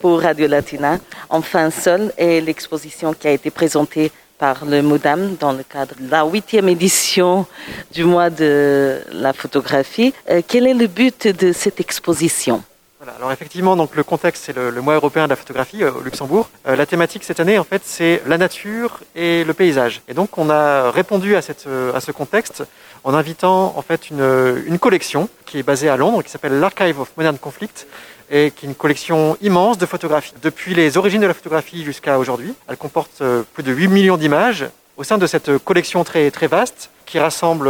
Pour Radio Latina, Enfin Seul est l'exposition qui a été présentée par le MODAM dans le cadre de la huitième édition du mois de la photographie. Euh, quel est le but de cette exposition? Alors effectivement, donc le contexte c'est le, le, mois européen de la photographie euh, au Luxembourg. Euh, la thématique cette année, en fait, c'est la nature et le paysage. Et donc, on a répondu à, cette, à ce contexte en invitant en fait une, une collection qui est basée à Londres, qui s'appelle l'Archive of Modern Conflict, et qui est une collection immense de photographies. Depuis les origines de la photographie jusqu'à aujourd'hui, elle comporte plus de 8 millions d'images au sein de cette collection très, très vaste qui rassemble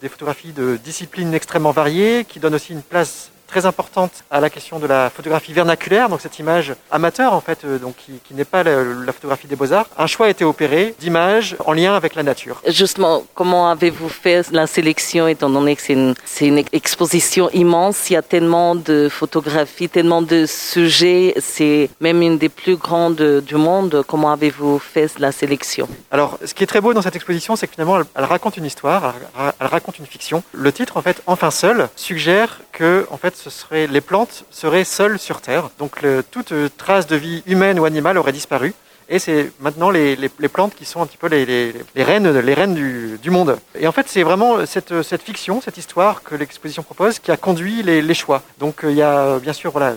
des photographies de disciplines extrêmement variées, qui donne aussi une place très importante à la question de la photographie vernaculaire, donc cette image amateur en fait, donc qui, qui n'est pas la, la, photographie des beaux-arts. Un choix a été opéré d'images en lien avec la nature. Justement, comment avez-vous fait la sélection étant donné que c'est une, une, exposition immense, il y a tellement de photographies, tellement de sujets, c'est même une des plus grandes du monde. Comment avez-vous fait la sélection? Alors, ce qui est très beau dans cette exposition, c'est que finalement, elle, elle raconte une histoire, elle, elle raconte une fiction. Le titre, en fait, Enfin seul, suggère que, en fait, ce serait, les plantes seraient seules sur Terre. Donc toute trace de vie humaine ou animale aurait disparu. Et c'est maintenant les, les, plantes qui sont un petit peu les, les, reines, les reines du, du, monde. Et en fait, c'est vraiment cette, cette, fiction, cette histoire que l'exposition propose qui a conduit les, choix. Donc il y a bien sûr voilà,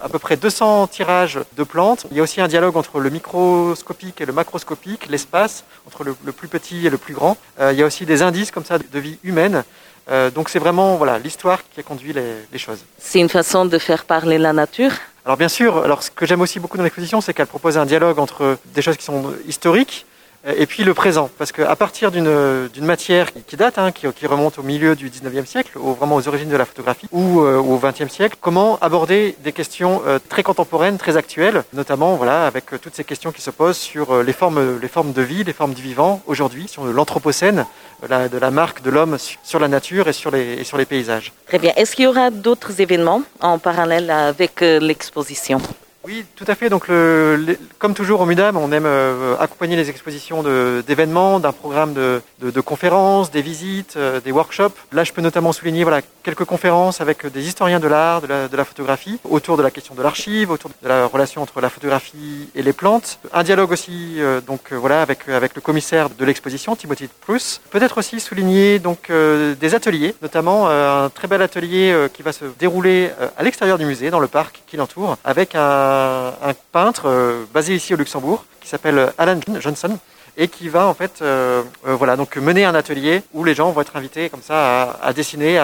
à peu près 200 tirages de plantes. Il y a aussi un dialogue entre le microscopique et le macroscopique, l'espace entre le, le, plus petit et le plus grand. Euh, il y a aussi des indices comme ça de vie humaine. Euh, donc c'est vraiment voilà l'histoire qui a conduit les, les choses. C'est une façon de faire parler la nature. Alors bien sûr, alors ce que j'aime aussi beaucoup dans l'exposition, c'est qu'elle propose un dialogue entre des choses qui sont historiques et puis le présent. Parce qu'à partir d'une matière qui date, hein, qui, qui, remonte au milieu du 19e siècle, au, vraiment aux origines de la photographie, ou euh, au 20e siècle, comment aborder des questions euh, très contemporaines, très actuelles, notamment voilà, avec euh, toutes ces questions qui se posent sur euh, les, formes, les formes de vie, les formes du vivant aujourd'hui, sur l'anthropocène, la, de la marque de l'homme sur la nature et sur les, et sur les paysages. Très bien. Est-ce qu'il y aura d'autres événements en parallèle avec l'exposition? Oui, tout à fait. Donc, le, le, comme toujours au MUDAM, on aime euh, accompagner les expositions d'événements, d'un programme de, de, de, conférences, des visites, euh, des workshops. Là, je peux notamment souligner voilà, quelques conférences avec des historiens de l'art, de la, de la photographie, autour de la question de l'archive, autour de la relation entre la photographie et les plantes. Un dialogue aussi, euh, donc voilà, avec, avec le commissaire de l'exposition, Timothy Pruss. Peut-être aussi souligner donc des ateliers, notamment un très bel atelier qui va se dérouler à l'extérieur du musée, dans le parc qui l'entoure, avec un un peintre euh, basé ici au Luxembourg qui s'appelle Alan Johnson et qui va en fait euh, euh, voilà donc mener un atelier où les gens vont être invités comme ça à, dessiner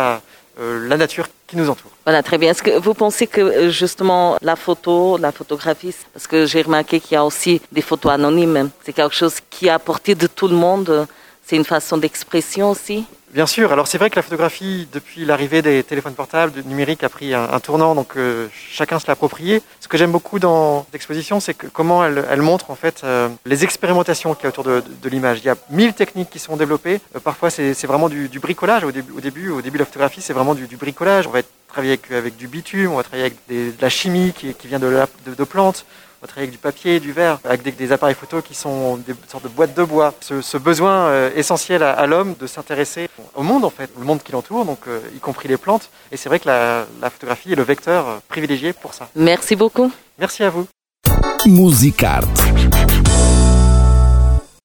la nature qui nous entoure. Voilà, très bien. Est-ce que vous pensez que justement la photo, la photographie, parce que j'ai remarqué qu'il y a aussi des photos anonymes, c'est quelque chose qui est à portée de tout le monde, c'est une façon d'expression aussi? Bien sûr. Alors c'est vrai que la photographie, depuis l'arrivée des téléphones portables, du numérique, a pris un, tournant, donc euh, chacun se l'a approprié. Ce que j'aime beaucoup dans l'exposition, c'est comment elle, montre en fait euh, les expérimentations qu'il y a autour de, l'image. Il y a mille techniques qui sont développées. Euh, parfois c'est vraiment du, bricolage. Au début, au début, de la photographie, c'est vraiment du, bricolage. On va travailler avec, du bitume, on va travailler avec de la chimie qui, vient de plantes. On va travailler avec du papier, du verre, avec des, des, appareils photo qui sont des sortes de boîtes de bois. Ce, ce besoin euh, essentiel à, à l'homme de s'intéresser au monde, en fait, le monde qui l'entoure, donc euh, y compris les plantes. Et c'est vrai que la, la, photographie est le vecteur euh, privilégié pour ça. Merci beaucoup. Merci à vous. Musicarte